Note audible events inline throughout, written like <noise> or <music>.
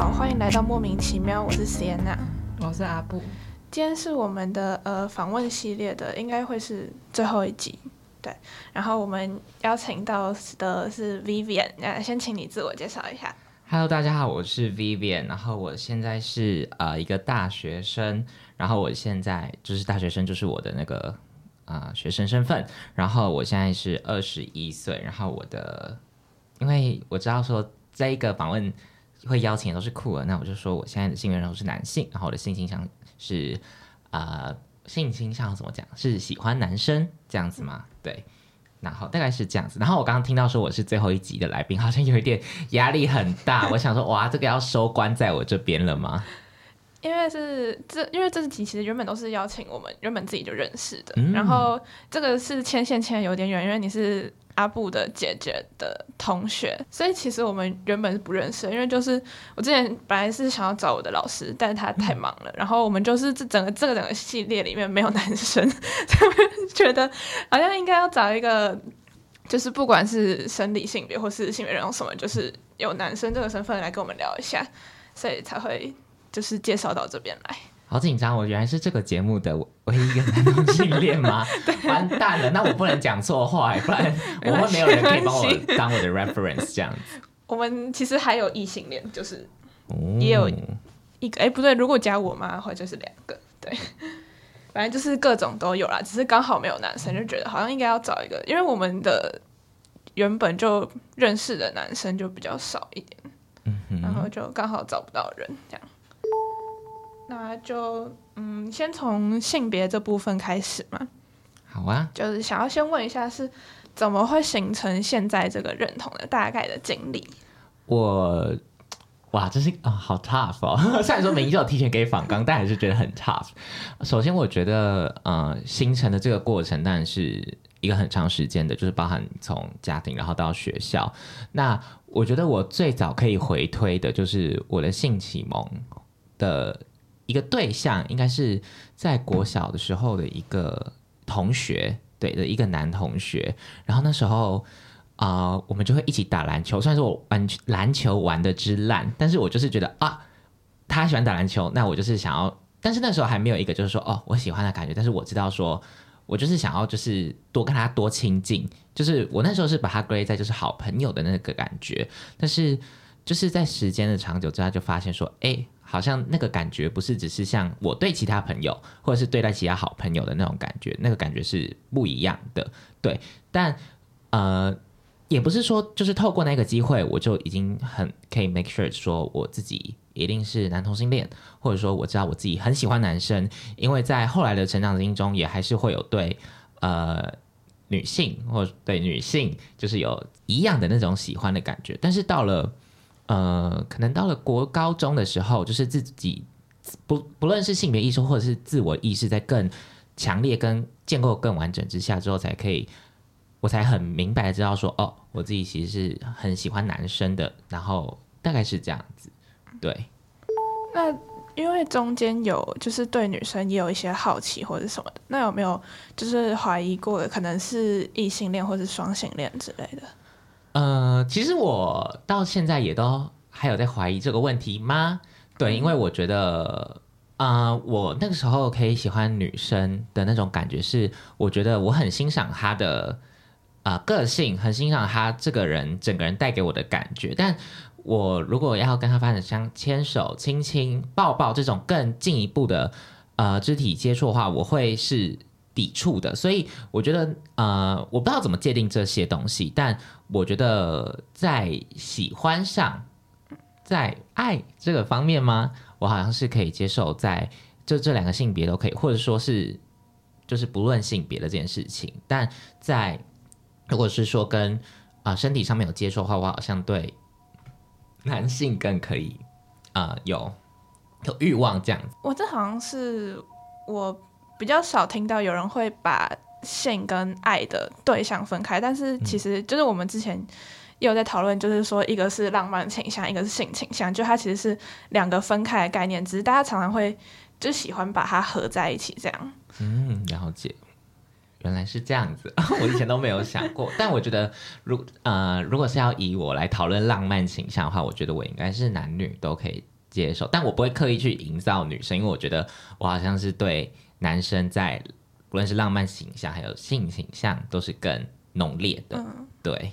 好，欢迎来到莫名其妙，我是 Sienna，我是阿布。今天是我们的呃访问系列的，应该会是最后一集，对。然后我们邀请到的是 Vivian，那先请你自我介绍一下。Hello，大家好，我是 Vivian，然后我现在是呃一个大学生，然后我现在就是大学生，就是我的那个啊、呃学生身份，然后我现在是二十一岁，然后我的因为我知道说这一个访问会邀请的都是酷儿，那我就说我现在的性别认同是男性，然后我的性倾向是啊性倾向怎么讲是喜欢男生这样子吗？对。然后大概是这样子，然后我刚刚听到说我是最后一集的来宾，好像有一点压力很大。我想说，哇，这个要收官在我这边了吗？因为是这，因为这集其实原本都是邀请我们原本自己就认识的，嗯然后这个是牵线牵的有点远，因为你是阿布的姐姐的同学，所以其实我们原本是不认识的，因为就是我之前本来是想要找我的老师，但是他太忙了，然后我们就是这整个这个整个系列里面没有男生，所以我就觉得好像应该要找一个。就是不管是生理性别或是性别认同什么，就是有男生这个身份来跟我们聊一下，所以才会就是介绍到这边来。好紧张，我原来是这个节目的唯一一个男同性恋吗？<laughs> 完蛋了，那我不能讲错话，不然 <laughs> 我会没有人可以帮我当我的 reference 这样子。我们其实还有异性恋，就是哦也有一个，哎、不对，如果加我妈的话就是两个，对，<laughs> 反正就是各种都有啦，只是刚好没有男生，就觉得好像应该要找一个，因为我们的原本就认识的男生就比较少一点，嗯然后就刚好找不到人这样。那就嗯，先从性别这部分开始嘛，好啊，就是想要先问一下是怎么会形成现在这个认同的大概的经历。我哇，这是啊、好 tough 哦。<laughs> 虽然说明明就有提前给访刚，但还是觉得很 tough。首先，我觉得呃，形成的这个过程当然是一个很长时间的，就是包含从家庭然后到学校。那我觉得我最早可以回推的就是我的性启蒙的一个对象，应该是在国小的时候的一个同学，对的一个男同学。然后那时候。啊、我们就会一起打篮球。虽然说我玩篮球玩的之烂，但是我就是觉得啊，他喜欢打篮球，那我就是想要。但是那时候还没有一个就是说哦，我喜欢的感觉。但是我知道说，我就是想要就是多跟他多亲近，就是我那时候是把他归在就是好朋友的那个感觉。但是就是在时间的长久之下，就发现说，哎，好像那个感觉不是只是像我对其他朋友，或者是对待其他好朋友的那种感觉，那个感觉是不一样的。对，但呃。也不是说就是透过那个机会，我就已经很可以 make sure 说我自己一定是男同性恋，或者说我知道我自己很喜欢男生，因为在后来的成长经中，也还是会有对呃女性或对女性就是有一样的那种喜欢的感觉，但是到了呃可能到了国高中的时候，就是自己不不论是性别意识或者是自我意识在更强烈跟建构更完整之下之后，才可以。我才很明白的知道说，哦，我自己其实是很喜欢男生的，然后大概是这样子，对。那因为中间有就是对女生也有一些好奇或者什么的，那有没有就是怀疑过的可能是异性恋或是双性恋之类的？呃，其实我到现在也都还有在怀疑这个问题吗？对，因为我觉得，呃，我那个时候可以喜欢女生的那种感觉是，我觉得我很欣赏她的啊、个性，很欣赏她这个人整个人带给我的感觉。但我如果要跟她发展像牵手、亲亲、抱抱这种更进一步的呃肢体接触的话，我会是抵触的。所以我觉得，呃，我不知道怎么界定这些东西，但我觉得在喜欢上，在爱这个方面吗？我好像是可以接受在就这两个性别都可以，或者说是就是不论性别的这件事情。但在如果是说跟啊、身体上面有接触的话，我好像对男性更可以啊、有有欲望这样子。我这好像是我比较少听到有人会把性跟爱的对象分开，但是其实就是我们之前也有在讨论，就是说一个是浪漫倾向，一个是性倾向，就它其实是两个分开的概念，只是大家常常会就喜欢把它合在一起这样。嗯，了解，原来是这样子，<laughs> 我以前都没有想过。但我觉得，如呃，如果是要以我来讨论浪漫倾向的话，我觉得我应该是男女都可以接受，但我不会刻意去营造女生，因为我觉得我好像是对男生在无论是浪漫形象还有性形象都是更浓烈的。对，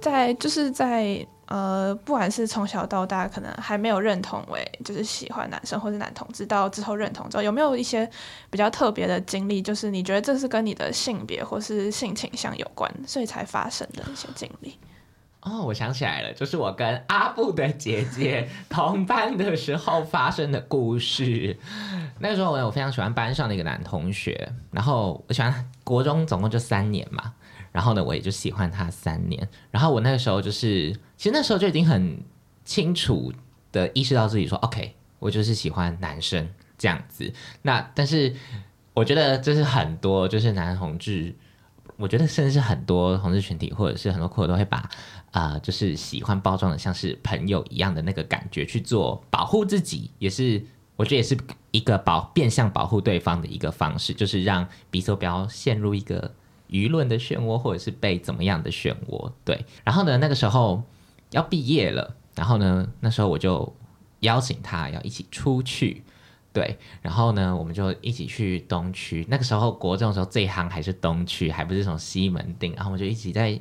在就是在呃，不管是从小到大，可能还没有认同为就是喜欢男生或是男同志，到之后认同之后，有没有一些比较特别的经历？就是你觉得这是跟你的性别或是性倾向有关，所以才发生的一些经历？哦，我想起来了，就是我跟阿布的姐姐 <laughs> 同班的时候发生的故事。那个时候，我我非常喜欢班上的一个男同学，然后我喜欢国中总共就三年嘛。然后呢，我也就喜欢他三年。然后我那个时候就是，其实那时候就已经很清楚的意识到自己说，OK，我就是喜欢男生这样子。那但是我觉得这是很多就是男同志，我觉得甚至是很多同志群体或者是很多酷都会把啊，就是喜欢包装的像是朋友一样的那个感觉去做保护自己，也是我觉得也是一个保变相保护对方的一个方式，就是让彼此不要陷入一个。舆论的漩涡，或者是被怎么样的漩涡？对，然后呢，那个时候要毕业了，然后呢，那时候我就邀请他要一起出去，对，然后呢，我们就一起去东区。那个时候国中的时候最夯还是东区，还不是从西门町，然后我们就一起在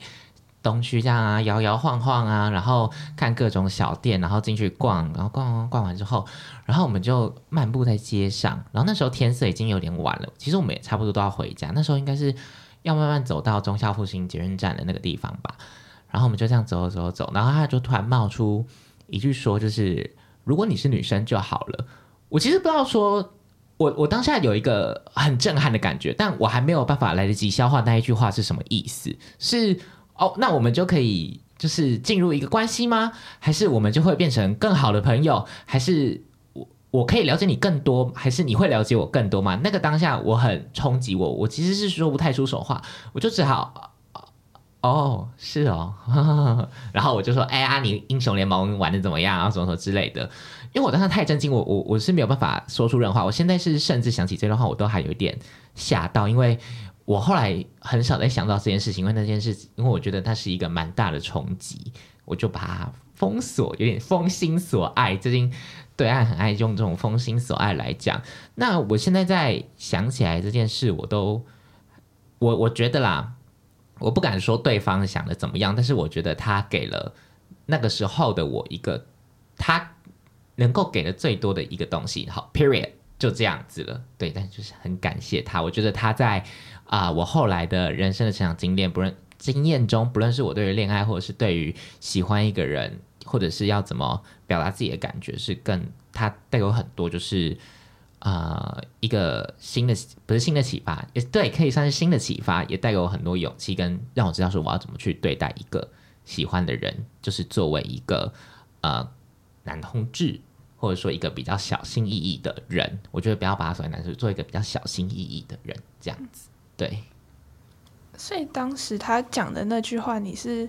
东区这样啊摇摇晃晃啊，然后看各种小店，然后进去逛，然后逛逛逛完之后，然后我们就漫步在街上，然后那时候天色已经有点晚了，其实我们也差不多都要回家，那时候应该是。要慢慢走到中校复兴捷运站的那个地方吧，然后我们就这样走走走，然后他就突然冒出一句说：“就是如果你是女生就好了。”我其实不知道说，我我当下有一个很震撼的感觉，但我还没有办法来得及消化那一句话是什么意思。是哦，那我们就可以就是进入一个关系吗？还是我们就会变成更好的朋友？还是？我我可以了解你更多，还是你会了解我更多吗？那个当下我很冲击我，我其实是说不太出手话，我就只好哦，是哦，<laughs> 然后我就说，哎呀，你英雄联盟玩的怎么样啊？什么什么之类的，因为我当时太震惊，我我我是没有办法说出任何话。我现在是甚至想起这段话，我都还有点吓到，因为我后来很少再想到这件事情，因为那件事，因为我觉得它是一个蛮大的冲击，我就把它封锁，有点封心锁爱，最近。对岸很爱用这种封心锁爱来讲，那我现在在想起来这件事，我都我我觉得啦，我不敢说对方想的怎么样，但是我觉得他给了那个时候的我一个他能够给的最多的一个东西，好，period 就这样子了。对，但就是很感谢他，我觉得他在啊，我后来的人生的成长经验，不论经验中，不论是我对于恋爱，或者是对于喜欢一个人。或者是要怎么表达自己的感觉，是更他带有很多，就是啊一个新的不是新的启发，也对，可以算是新的启发，也带给我很多勇气，跟让我知道说我要怎么去对待一个喜欢的人，就是作为一个呃男同志，或者说一个比较小心翼翼的人，我觉得不要把他所谓男生做一个比较小心翼翼的人，这样子对。所以当时他讲的那句话，你是。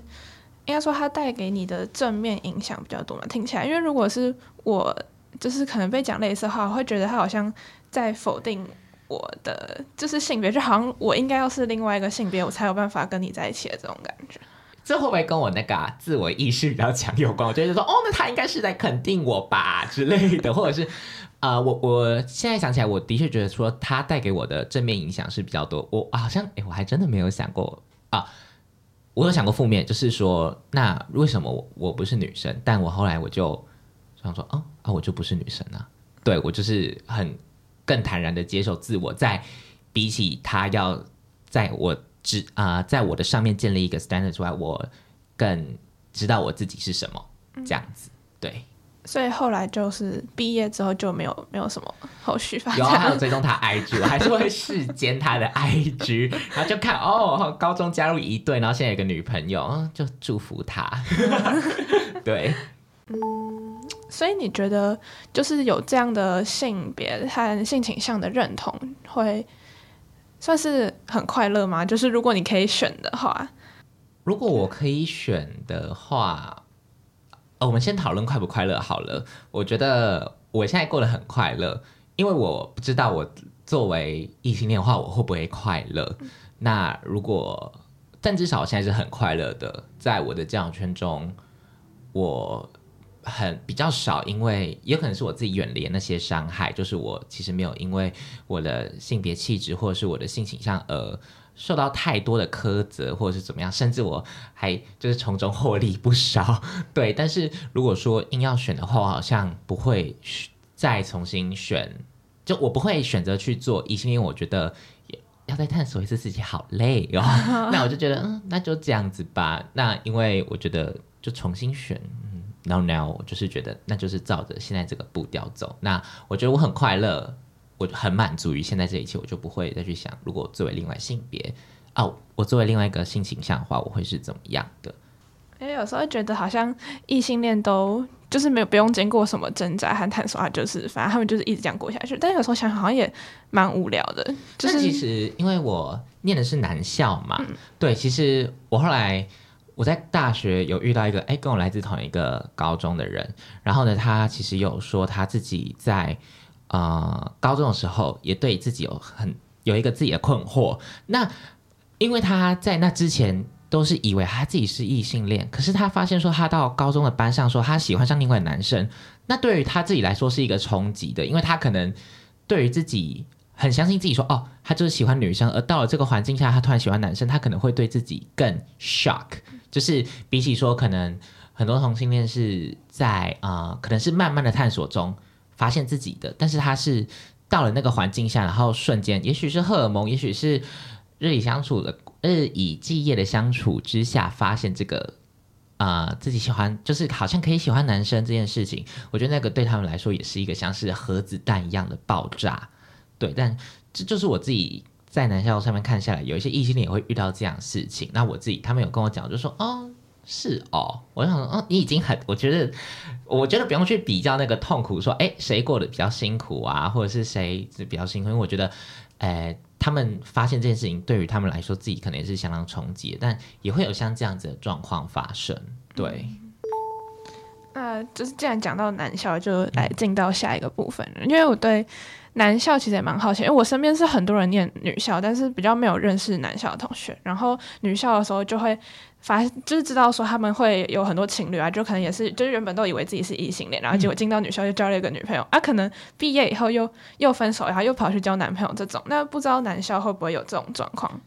应该说，他带给你的正面影响比较多嘛？听起来，因为如果是我，就是可能被讲类似的话，我会觉得他好像在否定我的，就是性别，就好像我应该要是另外一个性别，我才有办法跟你在一起的这种感觉。这会不会跟我那个自我意识比较强有关？我觉得说，哦，那他应该是在肯定我吧之类的，或者是，呃，我 <laughs> 我现在想起来，我的确觉得说，他带给我的正面影响是比较多。我好像，哎，我还真的没有想过啊。我有想过负面，就是说，那为什么我我不是女生？但我后来我就想说，哦啊，我就不是女生啊。对我就是很更坦然的接受自我，在比起他要在我之啊，在我的上面建立一个 standard 之外，我更知道我自己是什么这样子。对。所以后来就是毕业之后就没有没有什么后续发展。有还有追踪他 IG，我还是会视奸他的 IG，然后就看哦，高中加入一队，然后现在有个女朋友，就祝福他。<laughs> 对，嗯，所以你觉得就是有这样的性别和性倾向的认同，会算是很快乐吗？就是如果你可以选的话，如果我可以选的话。哦，我们先讨论快不快乐好了。我觉得我现在过得很快乐，因为我不知道我作为异性恋的话，我会不会快乐。那如果，但至少我现在是很快乐的，在我的交友圈中，我很比较少，因为也可能是我自己远离那些伤害，就是我其实没有因为我的性别气质或者是我的性倾向而受到太多的苛责，或者是怎么样，甚至我还就是从中获利不少。对，但是如果说硬要选的话，我好像不会再重新选，就我不会选择去做异性恋，我觉得。要再探索一次自己，好累哦。<laughs> 那我就觉得，嗯，那就这样子吧。那因为我觉得，就重新选，嗯，now now，我就是觉得，那就是照着现在这个步调走。那我觉得我很快乐，我很满足于现在这一切，我就不会再去想，如果作为另外性别，哦，我作为另外一个性倾向的话，我会是怎么样的？因为有时候觉得好像异性恋都。就是没有不用经过什么挣扎和探索，啊就是反正他们就是一直这样过下去。但有时候想想好像也蛮无聊的。就是其实因为我念的是男校嘛，对，其实我后来我在大学有遇到一个哎跟我来自同一个高中的人，然后呢，他其实有说他自己在呃高中的时候也对自己有很有一个自己的困惑。那因为他在那之前。都是以为他自己是异性恋，可是他发现说他到高中的班上说他喜欢上另外男生，那对于他自己来说是一个冲击的，因为他可能对于自己很相信自己说哦，他就是喜欢女生，而到了这个环境下，他突然喜欢男生，他可能会对自己更 shock，就是比起说可能很多同性恋是在啊，可能是慢慢的探索中发现自己的，但是他是到了那个环境下，然后瞬间，也许是荷尔蒙，也许是日以相处的。日以继夜的相处之下，发现这个啊自己喜欢，就是好像可以喜欢男生这件事情，我觉得那个对他们来说也是一个像是核子弹一样的爆炸。对，但这就是我自己在男校上面看下来，有一些异性恋也会遇到这样事情。那我自己他们有跟我讲，就说哦是哦，我想说哦你已经很，我觉得我觉得不用去比较那个痛苦，说哎谁过得比较辛苦啊，或者是谁是比较辛苦，因为我觉得哎。他们发现这件事情对于他们来说，自己可能也是相当冲击，但也会有像这样子的状况发生。对，那就是既然讲到男校，就来进到下一个部分，因为我对。男校其实也蛮好奇，因为我身边是很多人念女校，但是比较没有认识男校的同学。然后女校的时候就会发，就是知道说他们会有很多情侣啊，就可能也是，就是原本都以为自己是异性恋，然后结果进到女校就交了一个女朋友啊，可能毕业以后又又分手，然后又跑去交男朋友这种。那不知道男校会不会有这种状况？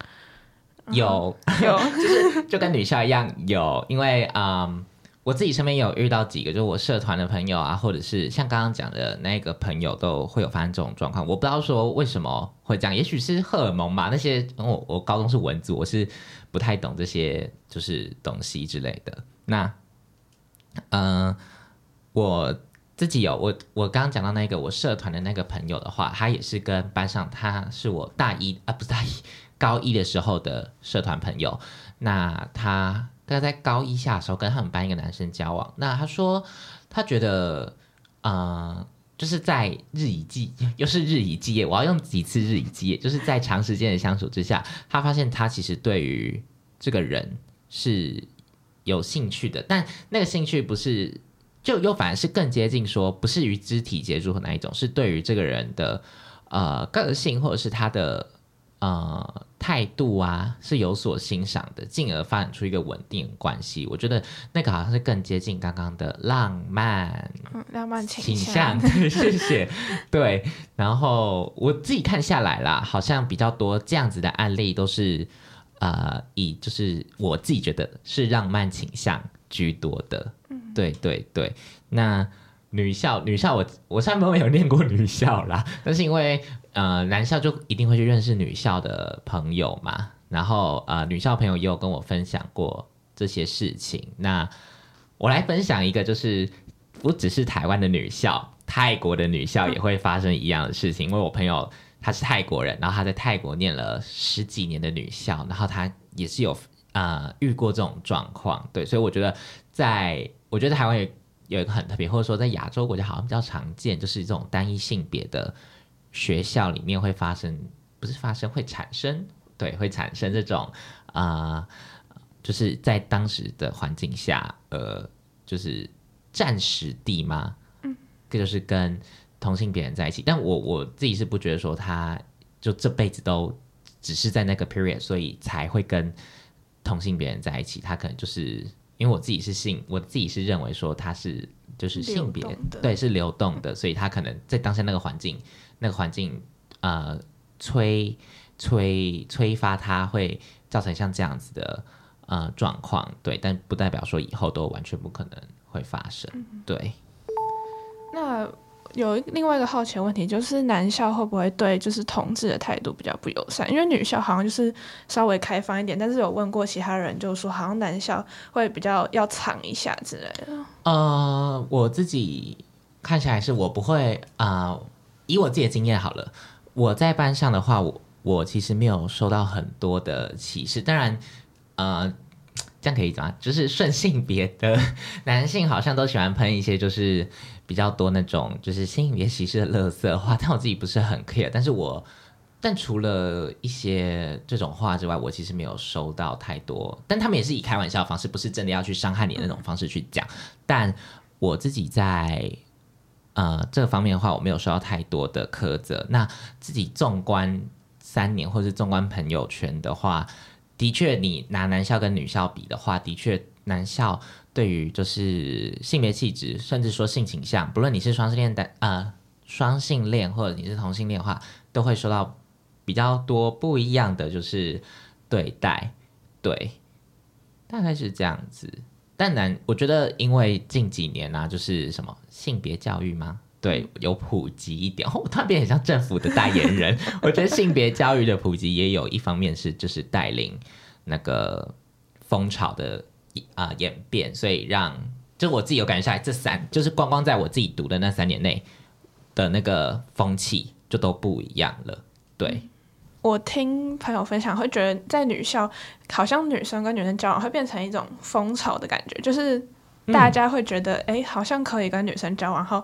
有有，<laughs> 就是就跟女校一样有，因为嗯。我自己身边有遇到几个，就是我社团的朋友啊，或者是像刚刚讲的那个朋友，都会有发生这种状况。我不知道说为什么会这样，也许是荷尔蒙吧。那些我我高中是文组，我是不太懂这些就是东西之类的。那嗯，我自己有我我刚刚讲到那个我社团的那个朋友的话，他也是跟班上他是我大一啊不是大一高一的时候的社团朋友，那他。他在高一下的时候跟他们班一个男生交往，那他说他觉得，呃，就是在日以继 <laughs> 又是日以继夜，我要用几次日以继夜，就是在长时间的相处之下，他发现他其实对于这个人是有兴趣的，但那个兴趣不是就又反而是更接近说不是于肢体接触的那一种，是对于这个人的呃个性或者是他的。呃，态度啊是有所欣赏的，进而发展出一个稳定关系。我觉得那个好像是更接近刚刚的浪漫，浪漫倾向。<laughs> 谢谢。对，然后我自己看下来啦，好像比较多这样子的案例都是呃，以就是我自己觉得是浪漫倾向居多的。嗯，对对对。那女校，女校，我我虽然没有念过女校啦，但是因为。呃，男校就一定会去认识女校的朋友嘛，然后呃，女校朋友也有跟我分享过这些事情。那我来分享一个，就是不只是台湾的女校，泰国的女校也会发生一样的事情。因为我朋友他是泰国人，然后他在泰国念了十几年的女校，然后他也是有呃遇过这种状况。对，所以我觉得，在我觉得台湾有有一个很特别，或者说在亚洲国家好像比较常见，就是这种单一性别的。学校里面会发生，不是发生，会产生，对，会产生这种啊，就是在当时的环境下，呃，就是暂时地吗？嗯，这就是跟同性别人在一起。但我我自己是不觉得说他就这辈子都只是在那个 period，所以才会跟同性别人在一起。他可能就是因为我自己是性，我自己是认为说他是就是性别的对是流动的，所以他可能在当下那个环境，那个环境呃催催催发它会造成像这样子的呃状况，对，但不代表说以后都完全不可能会发生，对。那有另外一个好奇的问题，就是男校会不会对就是同志的态度比较不友善？因为女校好像就是稍微开放一点，但是有问过其他人，就是说好像男校会比较要藏一下之类的。呃，我自己看起来是我不会啊、呃以我自己的经验好了，我在班上的话，我我其实没有受到很多的歧视，当然，呃，这样可以讲，就是顺性别的男性好像都喜欢喷一些就是比较多那种就是性别歧视的垃圾话，但我自己不是很 care，但是我。但除了一些这种话之外，我其实没有收到太多。但他们也是以开玩笑方式，不是真的要去伤害你的那种方式去讲。但我自己在呃这方面的话，我没有收到太多的苛责。那自己纵观三年，或是纵观朋友圈的话，的确，你拿男校跟女校比的话，的确男校对于就是性别气质，甚至说性倾向，不论你是双性恋的呃双性恋，或者你是同性恋的话，都会受到比较多不一样的就是对待，对，大概是这样子。但男，我觉得因为近几年啊，就是什么性别教育吗？对，有普及一点。哦，我突然变很像政府的代言人。<laughs> 我觉得性别教育的普及也有一方面是就是带领那个风潮的啊、演变，所以让就我自己有感觉下来，这三就是光光在我自己读的那三年内的那个风气就都不一样了。对，我听朋友分享，会觉得在女校好像女生跟女生交往会变成一种风潮的感觉，就是大家会觉得哎、诶好像可以跟女生交往，然后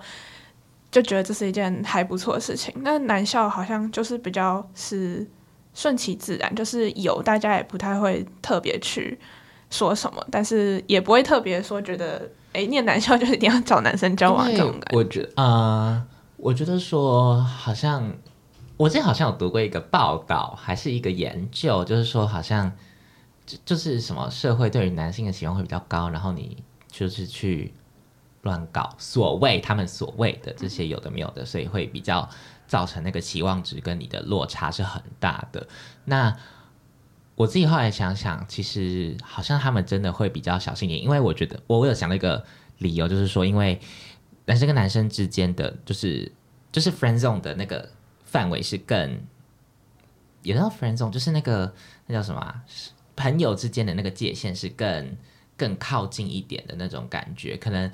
就觉得这是一件还不错的事情。那男校好像就是比较是顺其自然，就是有大家也不太会特别去说什么，但是也不会特别说觉得哎、诶念男校就一定要找男生交往这种感觉。我觉得呃，我觉得说好像我之前好像有读过一个报道，还是一个研究，就是说好像就就是什么社会对于男性的期望会比较高，然后你就是去乱搞所谓他们所谓的这些有的没有的，所以会比较造成那个期望值跟你的落差是很大的。那我自己后来想想，其实好像他们真的会比较小心一点，因为我觉得我我有想到一个理由，就是说，因为男生跟男生之间的就是就是 friend zone 的那个范围是更，也叫 friend zone，就是那个那叫什么、朋友之间的那个界限是更更靠近一点的那种感觉，可能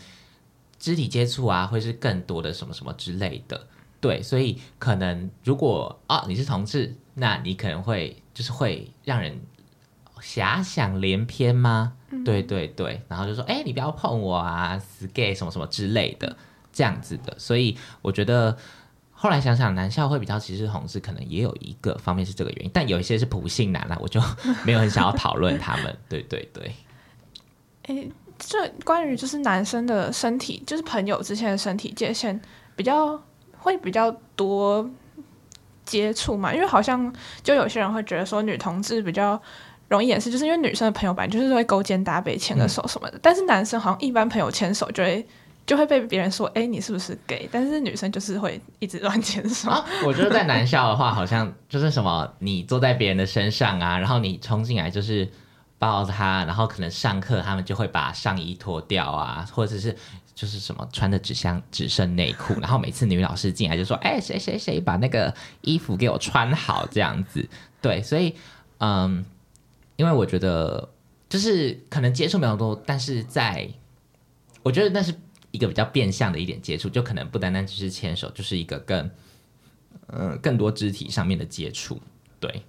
肢体接触啊会是更多的什么什么之类的。对，所以可能如果啊你是同志，那你可能会就是会让人遐想连篇吗？对对对，然后就说哎、你不要碰我啊，死 gay 什么什么之类的这样子的。所以我觉得后来想想，男校会比较歧视同志，可能也有一个方面是这个原因，但有一些是普信男啦，我就 <laughs> 没有很想要讨论他们。对对对，诶，这关于就是男生的身体，就是朋友之间的身体界限比较会比较多接触嘛，因为好像就有些人会觉得说女同志比较容易掩饰，就是因为女生的朋友本来就是会勾肩搭背、牵个手什么的，但是男生好像一般朋友牵手就会就会被别人说，哎，你是不是 gay？但是女生就是会一直乱牵手。啊，我觉得在男校的话，好像就是什么，你坐在别人的身上啊，然后你冲进来就是抱他，然后可能上课他们就会把上衣脱掉啊，或者是就是什么穿的只像只剩内裤，然后每次女老师进来就说，哎、谁谁谁把那个衣服给我穿好这样子，对，所以嗯，因为我觉得就是可能接触没有多，但是在我觉得那是一个比较变相的一点接触，就可能不单单只是牵手，就是一个更嗯更多肢体上面的接触，对，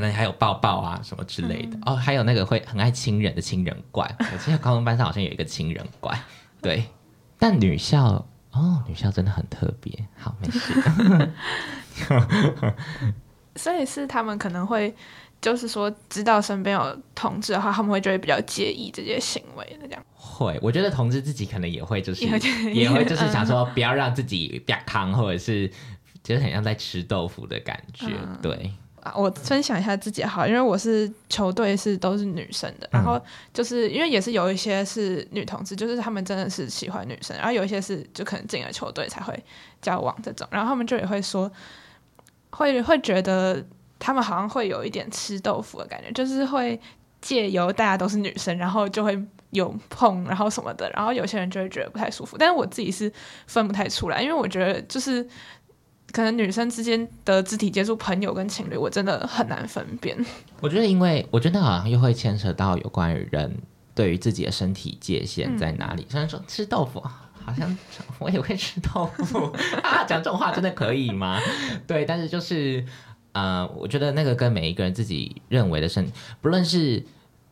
可能还有抱抱啊什么之类的、哦，还有那个会很爱亲人的亲人怪，<laughs> 我记得高中班上好像有一个亲人怪，对，但女校哦，女校真的很特别，好没事，<laughs> 所以是他们可能会，就是说知道身边有同志的话，他们会就会比较介意这些行为的这样。会，我觉得同志自己可能也会，就是 <laughs> 也会就是想说，不要让自己变康，或者是就是很像在吃豆腐的感觉。嗯。对，啊，我分享一下自己好，因为我是球队是都是女生的，然后就是因为也是有一些是女同志，就是他们真的是喜欢女生，然后有一些是就可能进了球队才会交往这种，然后他们就也会说，会会觉得他们好像会有一点吃豆腐的感觉，就是会借由大家都是女生，然后就会有碰，然后什么的，然后有些人就会觉得不太舒服，但是我自己是分不太出来，因为我觉得就是。可能女生之间的肢体接触，朋友跟情侣，我真的很难分辨。我觉得，因为我觉得好像又会牵扯到有关于人对于自己的身体界限在哪里。虽然说吃豆腐，好像我也会吃豆腐 <laughs> 啊，讲这种话真的可以吗？对，但是就是呃，我觉得那个跟每一个人自己认为的身，不论是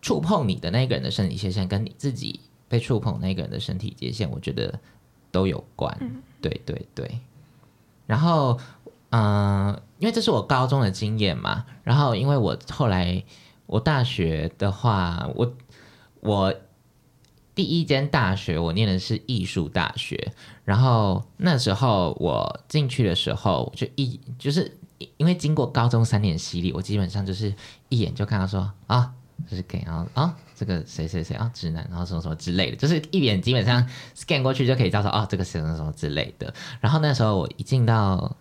触碰你的那个人的身体界限，跟你自己被触碰那个人的身体界限，我觉得都有关。对对对。然后，嗯，因为这是我高中的经验嘛。然后，因为我后来我大学的话，我我第一间大学我念的是艺术大学。然后那时候我进去的时候，就一就是因为经过高中三年洗礼，我基本上就是一眼就看到说啊，就是 gay，然后啊，这个谁谁谁啊，直男，然后什么什么之类的，就是一眼基本上 scan 过去就可以叫做哦，这个谁什么什么之类的。然后那时候我一进到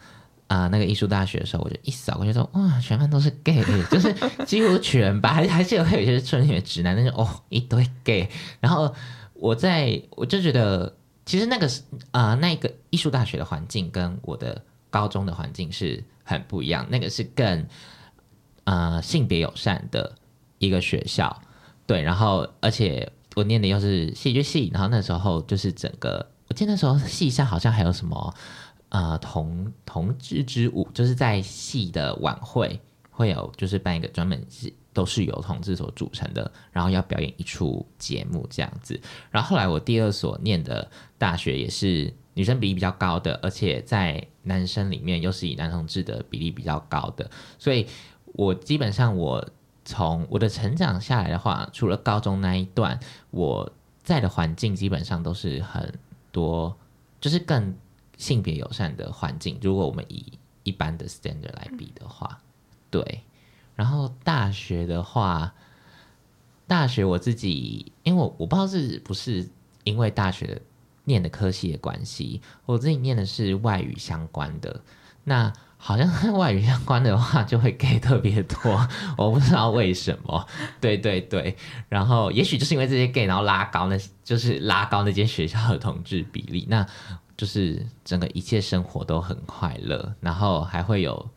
啊那个艺术大学的时候，我就一扫过去说哇，全班都是 gay，就是几乎全班还 <laughs> 还是有会有一些纯血直男，那种哦一堆 gay。然后我在我就觉得，其实那个是啊那个艺术大学的环境跟我的高中的环境是很不一样，那个是更呃性别友善的。一个学校，对，然后而且我念的又是戏剧系，然后那时候就是整个，我记得那时候戏上好像还有什么呃同同志之舞，就是在戏的晚会会有，就是办一个专门是都是由同志所组成的，然后要表演一出节目这样子。然后后来我第二所念的大学也是女生比例比较高的，而且在男生里面又是以男同志的比例比较高的，所以我基本上我。从我的成长下来的话，除了高中那一段，我在的环境基本上都是很多，就是更性别友善的环境。如果我们以一般的 standard 来比的话，对。然后大学的话，大学我自己，因为我我不知道是不是因为大学念的科系的关系，我自己念的是外语相关的，那。好像跟外语相关的话就会 gay 特别多，我不知道为什么。<laughs> 对对对，然后也许就是因为这些 gay，然后拉高那，就是拉高那间学校的同志比例，那就是整个一切生活都很快乐，然后还会有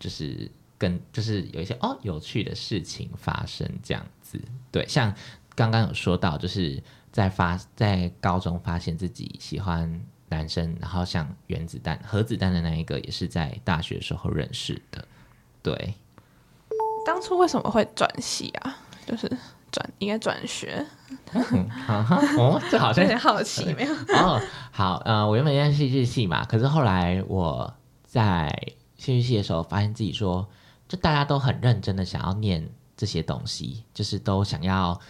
就是跟就是有一些哦有趣的事情发生这样子。对，像刚刚有说到，就是在发在高中发现自己喜欢。男生，然后像原子弹、核子弹的那一个，也是在大学时候认识的。对，当初为什么会转系啊？就是转，应该转学。<laughs> 哦，这好像有点好奇，没有？<laughs> 哦，好，呃，我原本念戏剧系嘛，可是后来我在戏剧系的时候，发现自己说，就大家都很认真的想要念这些东西，就是都想要。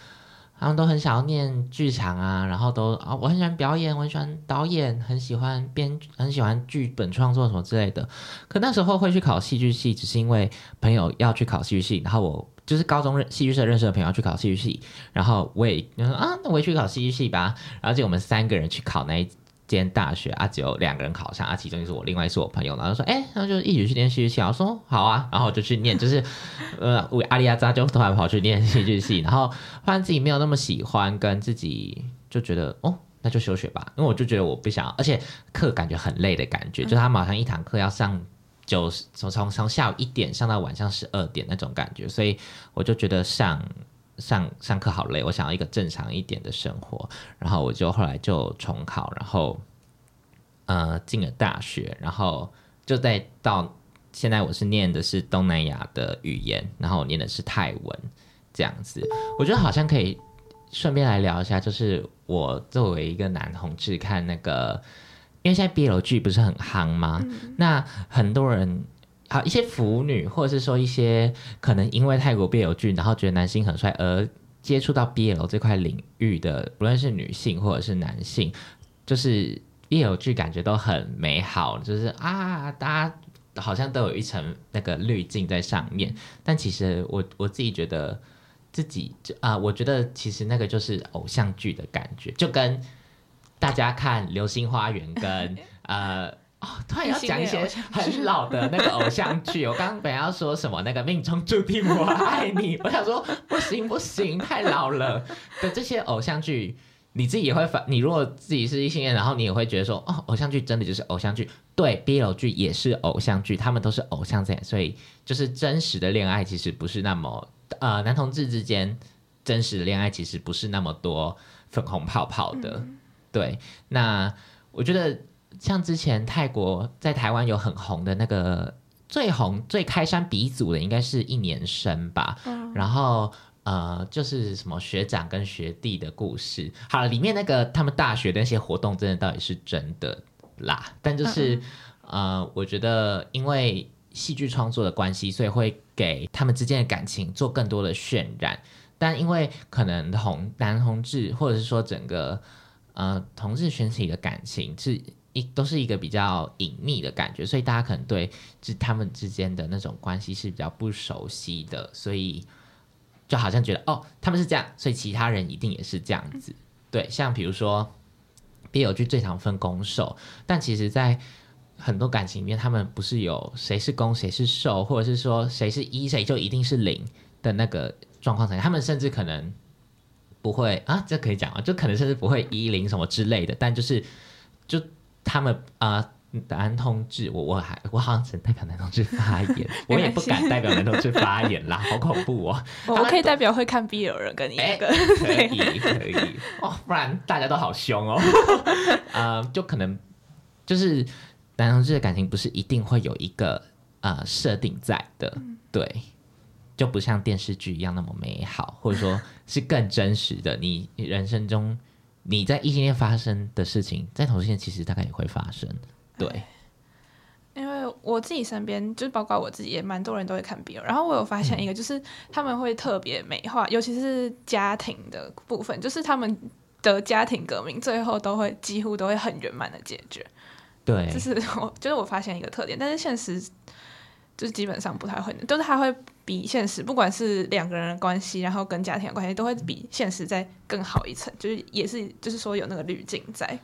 他们都很想要念剧场啊，然后都啊，我很喜欢表演，我很喜欢导演，很喜欢编，很喜欢剧本创作什么之类的。可那时候会去考戏剧系，只是因为朋友要去考戏剧系，然后我就是高中认戏剧社认识的朋友要去考戏剧系，然后我也说啊，那我也去考戏剧系吧。然后就我们三个人去考那一。间大学啊，只有两个人考上啊，其中就是我，另外是我朋友，然后说，哎，然后就一起去念戏剧系，我说好啊，然后我就去念，就是 <laughs> 呃，为阿里亚扎就突然跑去念戏剧系，然后发现自己没有那么喜欢，跟自己就觉得哦，那就休学吧，因为我就觉得我不想，而且课感觉很累的感觉，就他马上一堂课要上九从从从下午一点上到晚上十二点那种感觉，所以我就觉得上。上上课好累，我想要一个正常一点的生活，然后我就后来就重考，然后呃进了大学，然后就再到现在我是念的是东南亚的语言，然后我念的是泰文这样子，我觉得好像可以顺便来聊一下，就是我作为一个男同志看那个，因为现在 BL 剧不是很夯吗？那很多人。好一些腐女，或者是说一些可能因为泰国 BL 剧，然后觉得男性很帅而接触到 BL 这块领域的，不论是女性或者是男性，就是 BL 剧感觉都很美好，就是啊，大家好像都有一层那个滤镜在上面，但其实我我自己觉得自己就啊、我觉得其实那个就是偶像剧的感觉，就跟大家看《流星花园》跟 <laughs> 呃。哦，突然要讲一些很老的那个偶像剧，我刚刚本来要说什么那个命中注定我爱你，我想说不行不行，太老了的这些偶像剧，你自己也会反，你如果自己是异性恋，然后你也会觉得说，哦，偶像剧真的就是偶像剧，对，BL 剧也是偶像剧，他们都是偶像在演，所以就是真实的恋爱其实不是那么，呃，男同志之间真实的恋爱其实不是那么多粉红泡泡的，对，那我觉得像之前泰国在台湾有很红的那个最红最开山鼻祖的，应该是一年生吧，嗯然后。呃，就是什么学长跟学弟的故事。好了，里面那个他们大学的那些活动，真的到底是真的啦？但就是、呃，我觉得因为戏剧创作的关系，所以会给他们之间的感情做更多的渲染。但因为可能同男同志，或者是说整个呃同志群体的感情是一都是一个比较隐秘的感觉，所以大家可能对之他们之间的那种关系是比较不熟悉的，所以就好像觉得哦他们是这样，所以其他人一定也是这样子。对，像比如说别有剧最常分攻受，但其实在很多感情里面，他们不是有谁是攻谁是受，或者是说谁是一谁就一定是零的那个状况下，他们甚至可能不会啊，这可以讲啊，就可能甚至不会一零什么之类的，但就是就他们啊。呃男同志，我我还我好像只能代表男同志发言，<laughs> 我也不敢代表男同志发言啦，好恐怖哦！我可以代表会看 BL 的人跟你哎那个，可以可以哦，<laughs> 不然大家都好凶哦。<laughs> 呃，就可能就是男同志的感情不是一定会有一个呃设定在的，对，就不像电视剧一样那么美好，或者说是更真实的。你人生中你在异性恋发生的事情，在同性恋其实大概也会发生，对，因为我自己身边，就是包括我自己，也蛮多人都会看 BL。然后我有发现一个，就是他们会特别美化，尤其是家庭的部分，就是他们的家庭革命最后都会几乎都会很圆满的解决。对这，是我就是我发现一个特点，但是现实就是基本上不太会，就是他会比现实，不管是两个人的关系，然后跟家庭的关系，都会比现实再更好一层，就是也是就是说有那个滤镜在。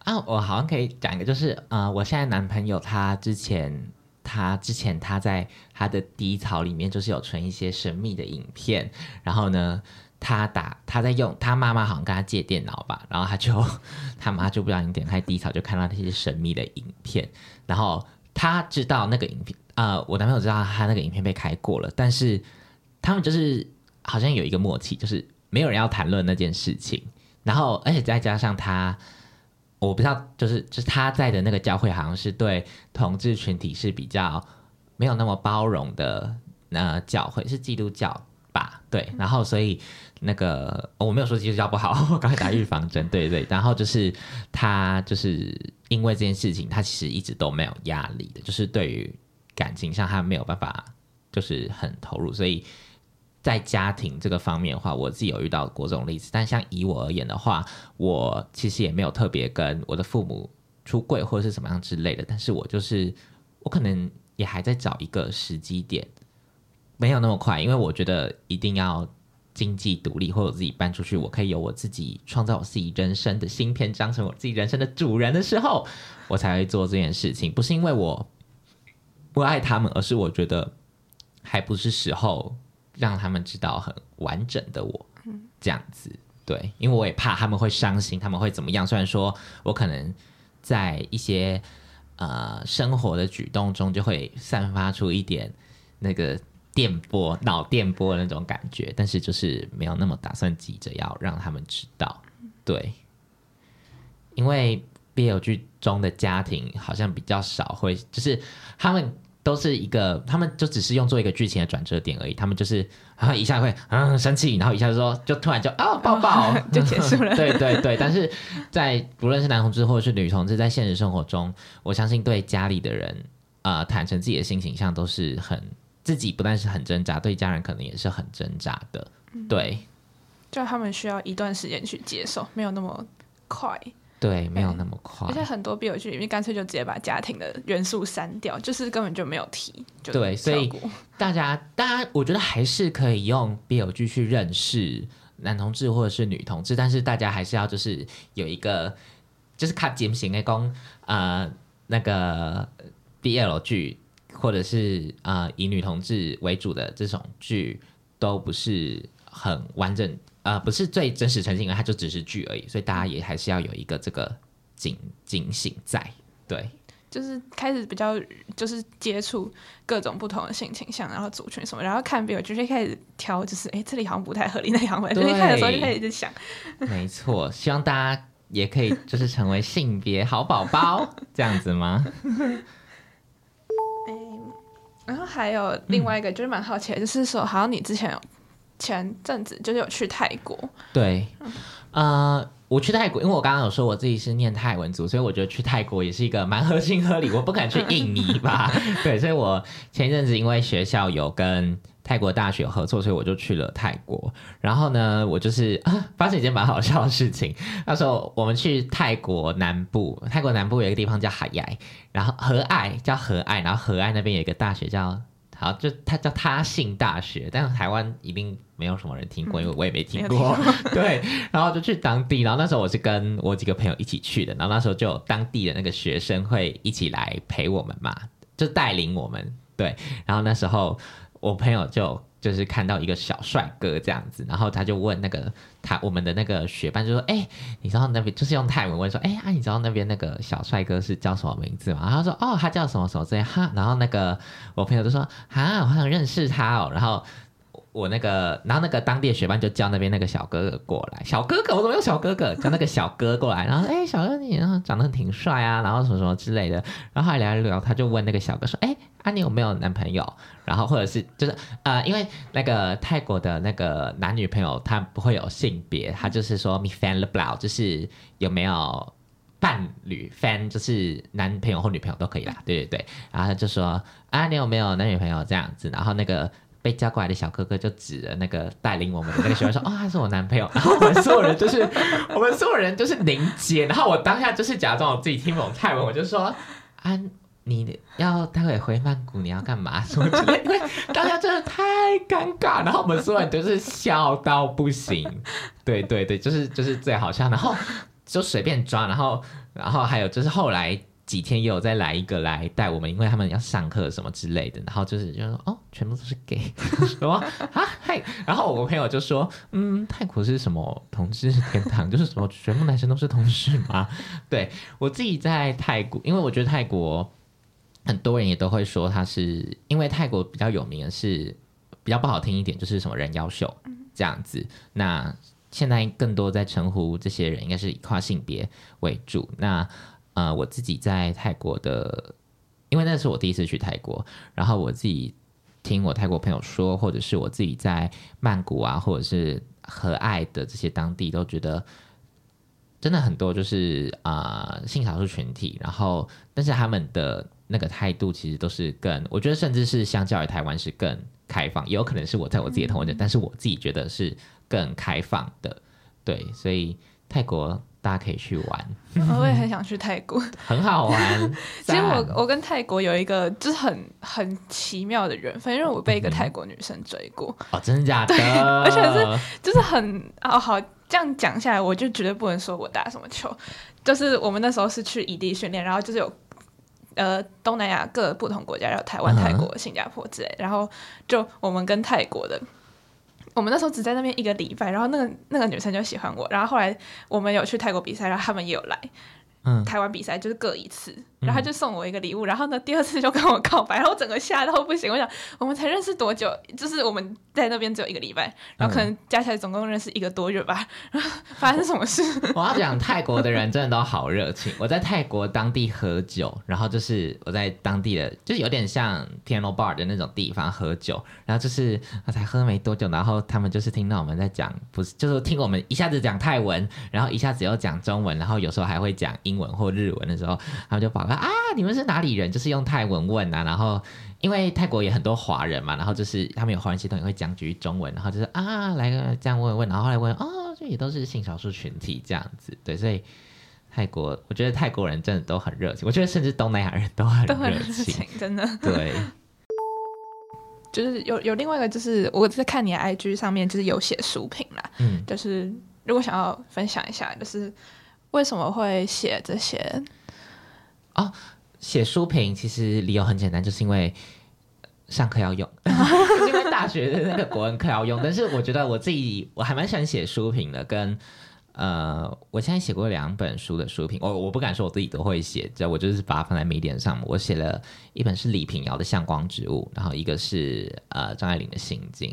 啊，我好像可以讲一个，就是呃，我现在男朋友他之前，他之前他在他的低槽里面，就是有存一些神秘的影片，然后呢，他打他在用，他妈妈好像跟他借电脑吧，然后他就 <laughs> 他妈就不小心点开低槽，就看到那些神秘的影片，然后他知道那个影片，呃，我男朋友知道他那个影片被开过了，但是他们就是好像有一个默契，就是没有人要谈论那件事情，然后而且再加上他。我不知道，就是就是他在的那个教会，好像是对同志群体是比较没有那么包容的那教会，是基督教吧？对，然后所以那个、我没有说基督教不好，我刚才打预防针，对对，然后就是他就是因为这件事情，他其实一直都没有压力的，就是对于感情上他没有办法就是很投入，所以。在家庭这个方面的话，我自己有遇到过这种例子，但像以我而言的话，我其实也没有特别跟我的父母出柜或者是什么样之类的，但是我就是我可能也还在找一个时机点，没有那么快，因为我觉得一定要经济独立，或者自己搬出去，我可以有我自己创造我自己人生的新篇章，成我自己人生的主人的时候，我才会做这件事情，不是因为我不爱他们，而是我觉得还不是时候让他们知道很完整的我，这样子。对，因为我也怕他们会伤心，他们会怎么样？虽然说我可能在一些呃生活的举动中就会散发出一点那个电波、脑电波的那种感觉，但是就是没有那么打算急着要让他们知道。对，因为 BL 剧中的家庭好像比较少会，就是他们都是一个，他们就只是用做一个剧情的转折点而已。他们就是 <laughs> 啊一下会嗯生气，然后一下就说就突然就啊 <laughs> 抱抱就结束了对对 <laughs> 对，但是在不论是男同志或者是女同志，在现实生活中，我相信对家里的人呃坦诚自己的性倾向都是很自己不但是很挣扎，对家人可能也是很挣扎的。对，就他们需要一段时间去接受，没有那么快。对，没有那么快而。且很多 BL 剧里面干脆就直接把家庭的元素删掉，就是根本就没有提。就对所以大家，大家，我觉得还是可以用 BL 剧去认识男同志或者是女同志，但是大家还是要就是有一个，就是看节目型的公呃那个 BL 剧，或者是呃以女同志为主的这种剧，都不是很完整，呃，不是最真实呈现的，它就只是剧而已，所以大家也还是要有一个这个警警醒在，对。就是开始比较就是接触各种不同的性倾向，然后族群什么，然后看 BL 剧就开始挑，就是哎这里好像不太合理，那里好像不太合理。<laughs> 对看的时候就开始一直想，没错，希望大家也可以就是成为性别好宝宝这样子吗？<laughs> 然后还有另外一个就是蛮好奇的，就是说好像你之前有前阵子就是有去泰国，对，呃，我去泰国，因为我刚刚有说我自己是念泰文组，所以我觉得去泰国也是一个蛮合情合理。<laughs> 我不敢去印尼吧，对，所以我前一阵子因为学校有跟泰国大学有合作，所以我就去了泰国。然后呢，我就是、啊、发生一件蛮好笑的事情。那时候我们去泰国南部，泰国南部有一个地方叫海牙，然后和爱叫和爱，然后和爱那边有一个大学叫。好，就他叫他信大学，但是台湾一定没有什么人听过，因为我也没听过。对，然后就去当地，然后那时候我是跟我几个朋友一起去的，然后那时候就有当地的那个学生会一起来陪我们嘛，就带领我们。对，然后那时候我朋友就就是看到一个小帅哥这样子，然后他就问那个他我们的那个学伴就说：“哎、你知道那边就是用泰文问说，哎、啊，你知道那边那个小帅哥是叫什么名字吗？”然后他说：“哦，他叫什么什么之类哈。”然后那个我朋友就说：“哈，我想认识他哦。”然后。我那个，然后那个当地的学伴就叫那边那个小哥哥过来，小哥哥，我怎么有小哥哥？叫那个小哥过来，然后哎、小哥你然后长得挺帅啊，然后什么什么之类的，然后后来聊一聊，他就问那个小哥说，哎、啊你有没有男朋友？然后或者是就是呃，因为那个泰国的那个男女朋友他不会有性别，他就是说 me fan the blow，就是有没有伴侣 fan 就是男朋友或女朋友都可以啦，对对对。然后他就说啊，你有没有男女朋友这样子？然后那个被叫过来的小哥哥就指着那个带领我们的那个学生说，哦，他是我男朋友。<laughs> 然后我们所有人就是我们所有人就是凝结，然后我当下就是假装我自己听不懂泰文，我就说啊。你要待会回曼谷，你要干嘛？什么之类？因为大家真的太尴尬，然后我们所有人就是笑到不行。对对对，就是就是最好笑，然后就随便抓，然后然后还有就是后来几天也有再来一个来带我们，因为他们要上课什么之类的，然后就是就说哦，全部都是 gay，什么啊嗨，然后我朋友就说嗯，泰国是什么同志天堂，就是什么全部男生都是同志吗？<laughs> 对我自己在泰国，因为我觉得泰国很多人也都会说他是因为泰国比较有名的是比较不好听一点，就是什么人妖秀这样子，那。现在更多在称呼这些人应该是以跨性别为主。那呃，我自己在泰国的，因为那是我第一次去泰国，然后我自己听我泰国朋友说，或者是我自己在曼谷啊，或者是和爱的这些当地，都觉得真的很多就是啊、呃性少数群体，然后但是他们的那个态度其实都是更，我觉得甚至是相较于台湾是更开放，也有可能是我在我自己的同温层，但是我自己觉得是更开放的，对，所以泰国大家可以去玩，我也很想去泰国。<laughs> 很好玩。<laughs> 其实我我跟泰国有一个就是很很奇妙的缘分，因为我被一个泰国女生追过，哦，真的假的？<laughs> 而且是就是很哦好，这样讲下来，我就绝对不能说我打什么球。就是我们那时候是去异地训练，然后就是有呃东南亚各不同国家，然后台湾、泰国、新加坡之类，然后就我们跟泰国的。我们那时候只在那边一个礼拜，然后那个那个女生就喜欢我，然后后来我们有去泰国比赛，然后他们也有来，嗯。台湾比赛就是各一次，然后他就送我一个礼物，然后呢第二次就跟我告白，然后我整个吓到不行，我想我们才认识多久？就是我们在那边只有一个礼拜，然后可能加起来总共认识一个多月吧，然 <laughs> 后发生什么事？我要讲泰国的人真的都好热情。我在泰国当地喝酒，然后就是我在当地的，就是有点像 piano bar 的那种地方喝酒，然后就是我才喝没多久，然后他们就是听到我们在讲，不是就是听我们一下子讲泰文，然后一下子又讲中文，然后有时候还会讲英文或日文的时候，他们就跑过来啊，你们是哪里人？就是用泰文问啊，然后。因为泰国也很多华人嘛，然后就是他们有华人系统也会讲几句中文，然后就是啊来个这样问问，然后后来问哦，这也都是性少数群体这样子，对，所以泰国，我觉得泰国人真的都很热情，我觉得甚至东南亚人都很。热情，真的。对，<laughs> 就是有有另外一个，就是我在看你的 IG 上面，就是有写书评啦，嗯，就是如果想要分享一下，就是为什么会写这些？写书评其实理由很简单，就是因为上课要用，<laughs> 因为大学的那个国文课要用。但是我觉得我自己我还蛮喜欢写书评的，跟呃，我现在写过两本书的书评，我我不敢说我自己都会写，这我就是把它放在媒点上。我写了一本是李平遥的《向光植物》，然后一个是呃张爱玲的《心经》。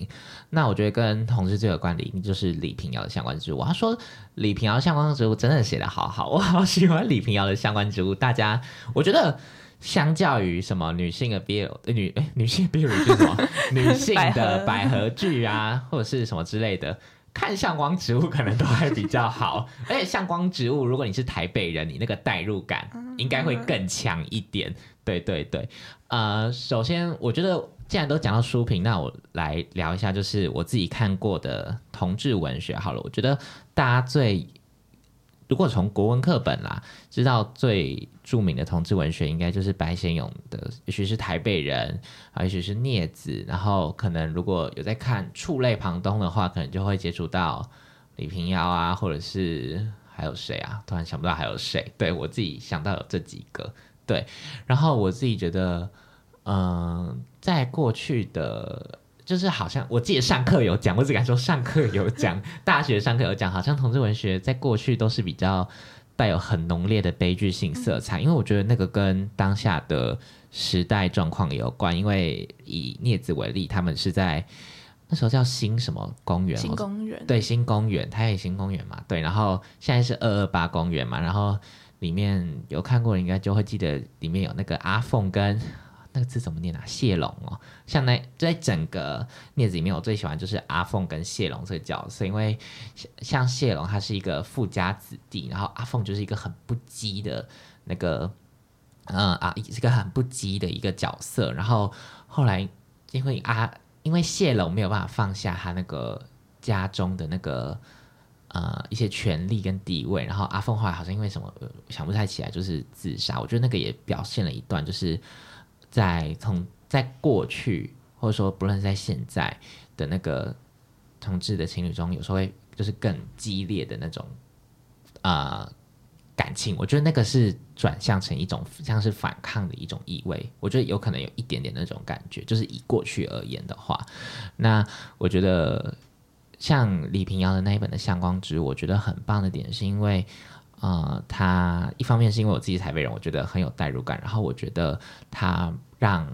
那我觉得跟同志最有关的，就是李平遥的《向光植物》。他说李平遥《向光植物》真的写得好好，我好喜欢李平遥的《向光植物》。大家，我觉得。相较于什么女性的 BL 呃女哎女性 BL 是什么？女性的百合剧啊，或者是什么之类的，看向光植物可能都还比较好。<laughs> 而且向光植物，如果你是台北人，你那个代入感应该会更强一点。对对对，呃，首先我觉得既然都讲到书评，那我来聊一下，就是我自己看过的同志文学好了。我觉得大家最如果从国文课本啦，知道最著名的同志文学，应该就是白先勇的，也许是台北人啊，也许是镊子，然后可能如果有在看触类旁通的话，可能就会接触到李平遥啊，或者是还有谁啊？突然想不到还有谁。对我自己想到有这几个，对，然后我自己觉得，嗯、在过去的。就是好像我记得上课有讲，我只敢说上课有讲，<laughs> 大学上课有讲，好像同志文学在过去都是比较带有很浓烈的悲剧性色彩，因为我觉得那个跟当下的时代状况有关。因为以镊子为例，他们是在那时候叫新什么公园，新公园，对，新公园，台北新公园嘛，对，然后现在是二二八公园嘛，然后里面有看过应该就会记得里面有那个阿凤跟那个字怎么念啊？谢龙哦，像那在整个镊子里面，我最喜欢就是阿凤跟谢龙这个角色，因为像谢龙他是一个富家子弟，然后阿凤就是一个很不羁的那个，嗯啊，是个很不羁的一个角色，然后后来因为阿因为谢龙没有办法放下他那个家中的那个呃一些权利跟地位，然后阿凤后来好像因为什么、想不太起来，就是自杀。我觉得那个也表现了一段，就是在从在过去或者说不论在现在的那个同志的情侣中，有时候会就是更激烈的那种啊。呃感情，我觉得那个是转向成一种像是反抗的一种意味，我觉得有可能有一点点那种感觉，就是以过去而言的话，那我觉得像李平遥的那一本的《向光之》，我觉得很棒的点是因为，呃，他一方面是因为我自己是台北人，我觉得很有代入感，然后我觉得他让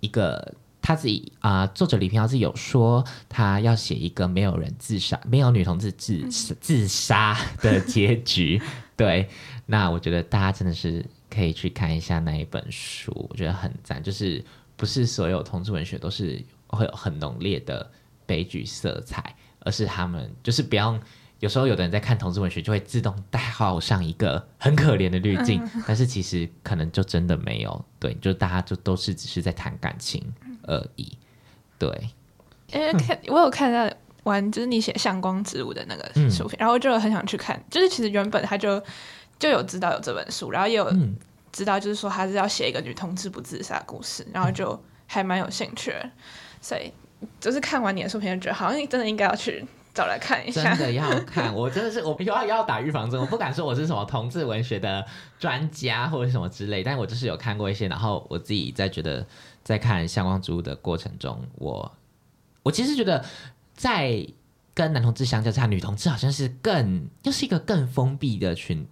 一个他自己啊、作者李平遥自己有说，他要写一个没有人自杀、没有女同志自自杀的结局。<laughs> 对，那我觉得大家真的是可以去看一下那一本书，我觉得很赞。就是不是所有同志文学都是会有很浓烈的悲剧色彩，而是他们就是不要。有时候有的人在看同志文学，就会自动代号上一个很可怜的滤镜，但是其实可能就真的没有。对，就大家就都是只是在谈感情而已。对，因为看我有看到玩，就是你写向光植物的那个嗯书评，然后就很想去看。就是其实原本他就就有知道有这本书，然后也有嗯知道就是说他是要写一个女同志不自杀故事，然后就还蛮有兴趣的。所以就是看完你的书评，就觉得好像真的应该要去找来看一下真。的要看，<laughs> 我真的是我又要要打预防针，我不敢说我是什么同志文学的专家或者什么之类，但我就是有看过一些，然后我自己在觉得在看《向光植物》的过程中，我我其实觉得在跟男同志相较之下，女同志好像是更又是一个更封闭的群，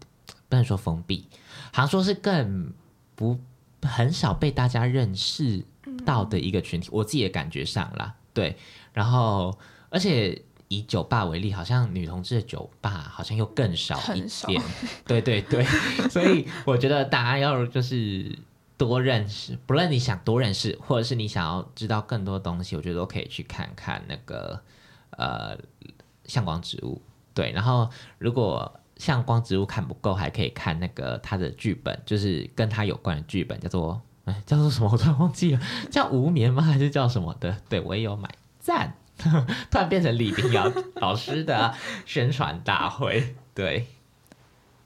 不能说封闭，好像说是更不很少被大家认识到的一个群体，我自己的感觉上啦，对，然后而且以酒吧为例，好像女同志的酒吧好像又更少一点，对对 <laughs> 对，<laughs> 所以我觉得大家要就是多认识，不论你想多认识，或者是你想要知道更多东西，我觉得都可以去看看那个呃向光植物，对，然后如果向光植物看不够，还可以看那个他的剧本，就是跟他有关的剧本，叫做哎叫做什么，我突然忘记了，叫无眠吗？还是叫什么的？对我也有买，赞。<laughs> 突然变成李冰瑶老师的宣传大会，对，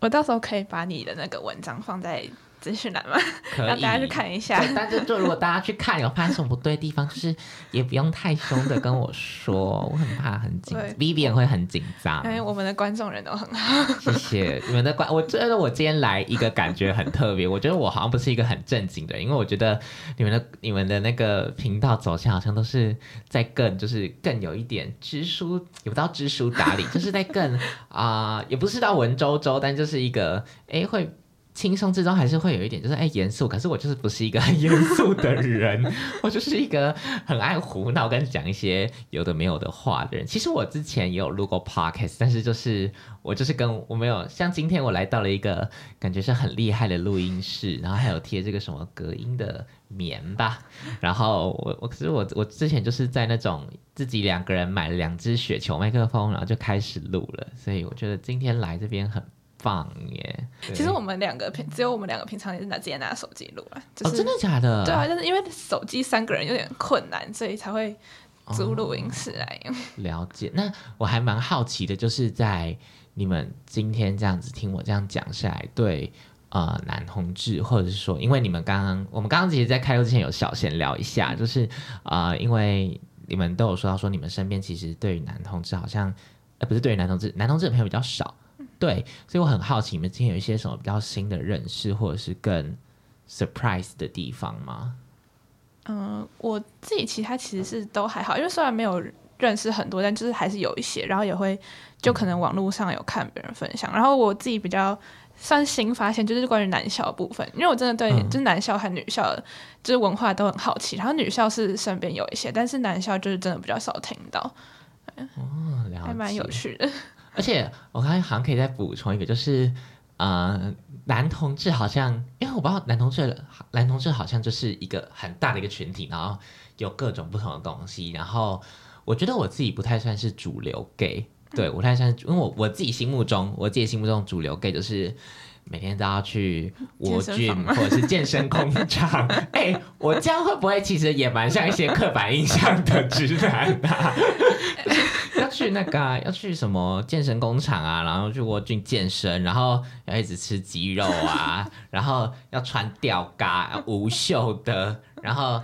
我到时候可以把你的那个文章放在资讯栏吗？可以，让大家去看一下。但是就如果大家去看有发现什么不对的地方，就是也不用太凶的跟我说，我很怕很紧对，Vivian 会很紧张因。为我们的观众人都很好，谢谢你们的观，我觉得我今天来一个感觉很特别，我觉得我好像不是一个很正经的人，因为我觉得你们的你们的那个频道走向好像都是在更就是更有一点知书，也不到知书达理，就是在更啊、也不是到文绉绉，但就是一个哎会。轻松之中还是会有一点，就是哎严肃，可是我就是不是一个很严肃的人，<laughs> 我就是一个很爱胡闹跟讲一些有的没有的话的人。其实我之前也有录过 podcast，但是就是我就是跟我没有像今天我来到了一个感觉是很厉害的录音室，然后还有贴这个什么隔音的棉吧，然后我我可是我我之前就是在那种自己两个人买了两只雪球麦克风，然后就开始录了，所以我觉得今天来这边很棒耶。其实我们两个平只有我们两个平常也是拿直接拿手机录啊，就哦，是、真的假的？对啊，就是因为手机三个人有点困难，所以才会哦租录音室来用。了解。那我还蛮好奇的，就是在你们今天这样子听我这样讲下来，对呃男同志，或者是说，因为你们刚刚我们刚刚其实，在开录之前有小闲聊一下，就是呃，因为你们都有说到说，你们身边其实对于男同志好像，呃，不是对于男同志，男同志的朋友比较少，对，所以我很好奇，你们今天有一些什么比较新的认识，或者是更 surprise 的地方吗？嗯，我自己其他其实是都还好，因为虽然没有认识很多，但就是还是有一些，然后也会就可能网络上有看别人分享，然后我自己比较算新发现，就是关于男校的部分，因为我真的对嗯就是男校和女校的就是文化都很好奇，然后女校是身边有一些，但是男校就是真的比较少听到，哦，还蛮有趣的。而且我刚才好像可以再补充一个，就是呃，男同志好像，因为我不知道男同志男同志好像就是一个很大的一个群体，然后有各种不同的东西。然后我觉得我自己不太算是主流 gay，对不太算，因为我我自己心目中，我自己心目中主流 gay 就是。每天都要去我俊或者是健身工厂，<laughs> 哎、我这样会不会其实也蛮像一些刻板印象的直男啊？<laughs> 要去那个啊、要去什么健身工厂啊，然后去沃郡健身，然后要一直吃鸡肉啊，<laughs> 然后要穿吊嘎要无袖的，然后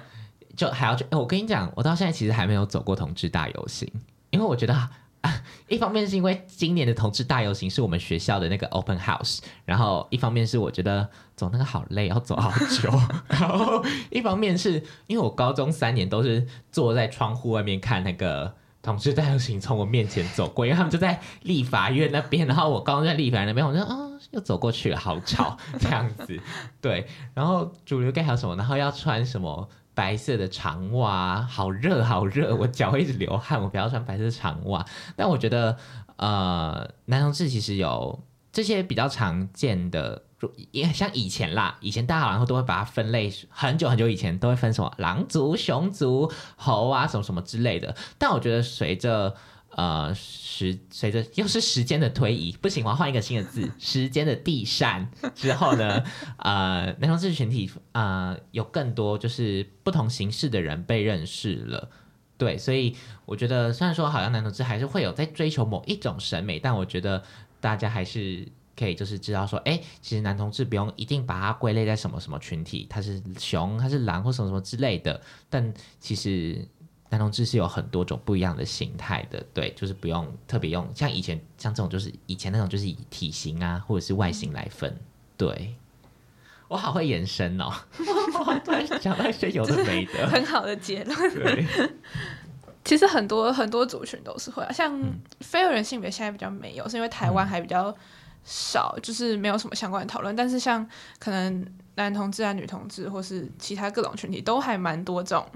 就还要去。哎我跟你讲，我到现在其实还没有走过同志大游行，因为我觉得。啊 <laughs> 一方面是因为今年的同志大游行是我们学校的那个 open house，然后一方面是我觉得走那个好累，要走好久，<laughs> 然后一方面是因为我高中三年都是坐在窗户外面看那个同志大游行从我面前走过，因为他们就在立法院那边，然后我高中在立法院那边，我就啊、又走过去了，好吵这样子。对，然后主流该还有什么？然后要穿什么？白色的长袜，好热好热，<laughs> 我脚会一直流汗，我不要穿白色的长袜。但我觉得，呃，男同志其实有这些比较常见的，也像以前啦，以前大家好像都会把它分类，很久很久以前都会分什么狼族、熊族、猴啊什么什么之类的。但我觉得随着呃时随着又是时间的推移，不行，我要换一个新的字，时间的递嬗之后呢，<laughs> 呃，男同志群体呃有更多就是不同形式的人被认识了。对，所以我觉得虽然说好像男同志还是会有在追求某一种审美，但我觉得大家还是可以就是知道说，哎，其实男同志不用一定把它归类在什么什么群体，他是熊，他是狼或什么什么之类的，但其实男同志是有很多种不一样的形态的，对，就是不用特别用像以前像这种就是以前那种就是以体型啊或者是外形来分，对。我好会延伸哦，我突然想到一些有的没的，<laughs> 很好的结论。对，其实很多很多族群都是会啊，像嗯非二元性别现在比较没有，是因为台湾还比较少，就是没有什么相关的讨论。但是像可能男同志啊、女同志，或是其他各种群体，都还蛮多这种，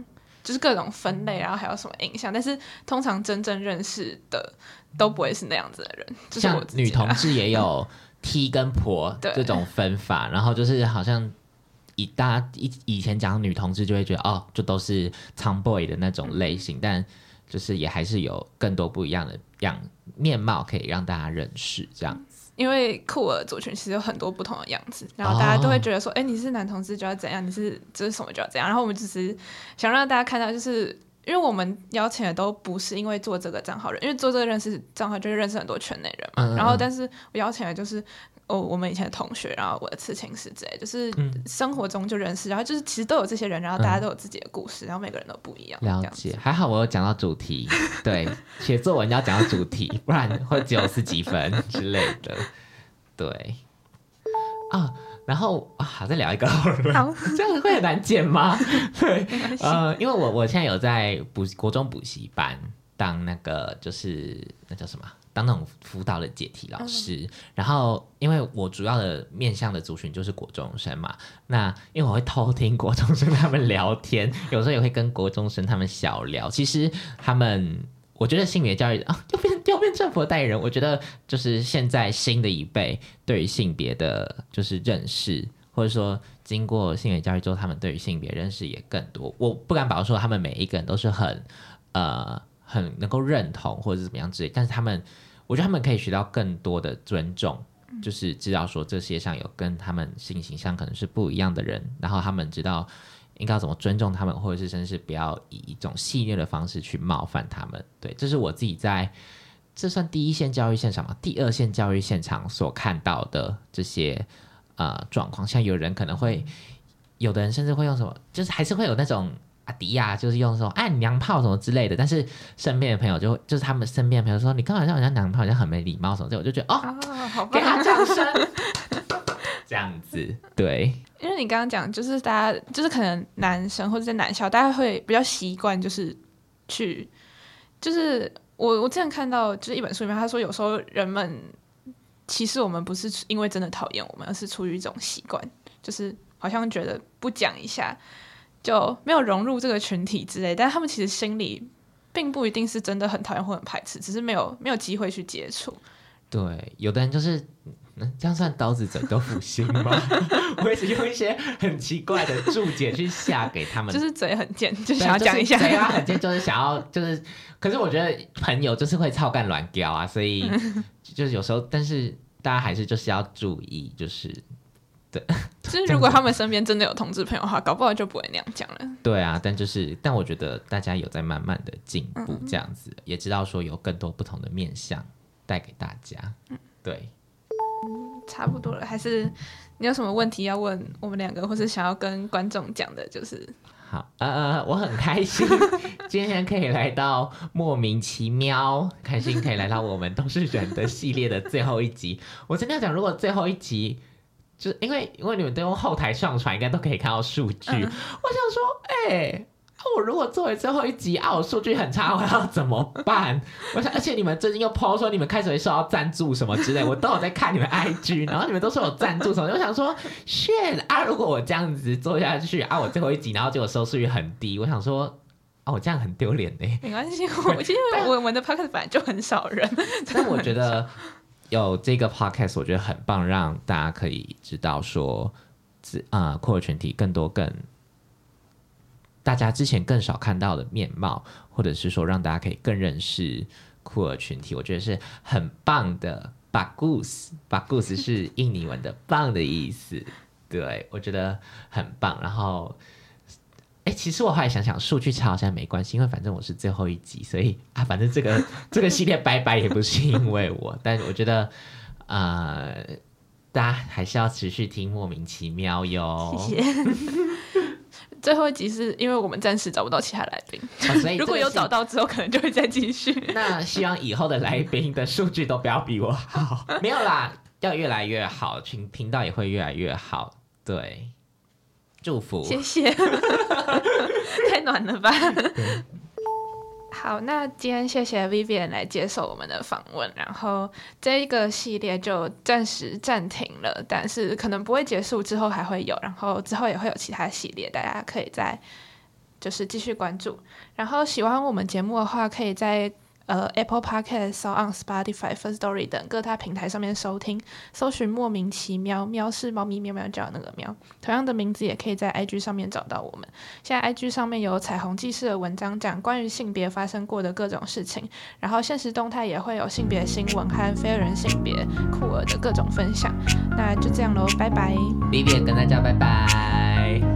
就是各种分类，然后还有什么印象。但是通常真正认识的都不会是那样子的人，就是我像女同志也有 <laughs> T 跟婆 <laughs> 对这种分法，然后就是好像以大家以以前讲女同志就会觉得哦，就都是 tomboy 的那种类型，但就是也还是有更多不一样的样面貌可以让大家认识，这样因为酷儿族群其实有很多不同的样子，然后大家都会觉得说，哎、你是男同志就要怎样，你是就是什么就要怎样。然后我们只是想让大家看到，就是因为我们邀请的都不是因为做这个账号人，因为做这个认识账号就是认识很多圈内人嘛。嗯嗯嗯然后，但是我邀请的就是哦，我们以前的同学，然后我的刺青师之类，就是嗯生活中就认识，然后就是其实都有这些人，然后大家都有自己的故事，然后每个人都不一样。了解，还好我有讲到主题，<laughs> 对，写作文要讲到主题，不然会只有四几分之类的，对，啊，然后啊，好再聊一个好了，好，<laughs> 这样会很难剪吗？<laughs> 对。呃，因为我我现在有在补国中补习班当那个就是那叫什么？当那种辅导的解题老师，然后因为我主要的面向的族群就是国中生嘛，那因为我会偷听国中生他们聊天，<laughs> 有时候也会跟国中生他们小聊。其实他们，我觉得性别教育啊，又变又变政府的代言人。我觉得就是现在新的一辈对于性别的就是认识，或者说经过性别教育之后，他们对于性别认识也更多。我不敢保证说他们每一个人都是很呃很能够认同或者是怎么样之类，但是他们，我觉得他们可以学到更多的尊重。就是知道说这世界上有跟他们性形象可能是不一样的人，然后他们知道应该要怎么尊重他们，或者是甚至不要以一种戏谑的方式去冒犯他们。对，这是我自己在这算第一线教育现场嘛，第二线教育现场所看到的这些呃状况。像有人可能会，有的人甚至会用什么，就是还是会有那种。阿迪亚就是用说哎娘炮什么之类的，但是身边的朋友就会就是他们身边的朋友说你刚好像好像娘炮，好像很没礼貌什么。的，我就觉得哦，啊，好给棒！他掌声，<laughs> 这样子。对，因为你刚刚讲，就是大家就是可能男生或者在男校，大家会比较习惯就是去，就是我我之前看到就是一本书里面，他说有时候人们歧视我们不是因为真的讨厌我们，而是出于一种习惯，就是好像觉得不讲一下就没有融入这个群体之类，但他们其实心里并不一定是真的很讨厌或很排斥，只是没有没有机会去接触。对，有的人就是，嗯，这样算刀子嘴豆腐心吗？<laughs> 我一直用一些很奇怪的注解去下给他们，就是嘴很贱，就对想要讲一下。就是对啊，很贱，就是想要，就是，可是我觉得朋友就是会操干乱屌啊，所以 <laughs> 就是有时候，但是大家还是就是要注意，就是 <laughs> 就是如果他们身边真的有同志朋友的话，搞不好就不会那样讲了。对啊，但就是，但我觉得大家有在慢慢的进步，这样子、也知道说有更多不同的面向带给大家，对。差不多了，还是你有什么问题要问我们两个，或是想要跟观众讲的？就是好，呃，我很开心 <laughs> 今天可以来到莫名其妙，开心可以来到我们都是人的系列的最后一集。我真的要讲，如果最后一集，就是因为因为你们都用后台上传，应该都可以看到数据。嗯我想说，哎、啊我如果作为最后一集啊，我数据很差，我要怎么办？我想，而且你们最近又 PO 说你们开始会收到赞助什么之类，我都有在看你们 IG，然后你们都说有赞助什么，我想说，shit <laughs> 啊！如果我这样子做下去啊，我最后一集，然后结果收视率很低，我想说，哦，我这样很丢脸呢。没关系，我其实我们的 podcast 本来就很少人，<laughs> 但我觉得有这个 podcast，我觉得很棒，让大家可以知道说，啊酷儿群体更多更大家之前更少看到的面貌，或者是说让大家可以更认识酷儿群体，我觉得是很棒的。bagus，bagus 是印尼文的“棒”的意思，对我觉得很棒。然后。哎，其实我后来想想，数据差好像没关系，因为反正我是最后一集，所以啊，反正这个 <laughs> 这个系列拜拜也不是因为我，但我觉得，呃，大家还是要持续听莫名其妙哟。谢谢。<laughs> 最后一集是因为我们暂时找不到其他来宾，哦所以 <laughs> 如果有找到，之后，可能就会再继续。那希望以后的来宾的数据都不要比我好。没有啦，要越来越好，频频道也会越来越好。对，祝福。谢谢，<laughs> 太暖了吧？好，那今天谢谢 Vivian 来接受我们的访问，然后这一个系列就暂时暂停了，但是可能不会结束，之后还会有，然后之后也会有其他系列，大家可以再就是继续关注。然后喜欢我们节目的话，可以在呃 Apple Podcast、s o n Spotify、First Story 等各大平台上面收听，搜寻莫名其妙，喵是猫咪喵喵叫的那个喵，同样的名字也可以在 IG 上面找到我们。现在 IG 上面有彩虹记事的文章，讲关于性别发生过的各种事情，然后现实动态也会有性别新闻和非人性别酷儿的各种分享。那就这样喽，拜拜。Vivian 跟大家拜拜。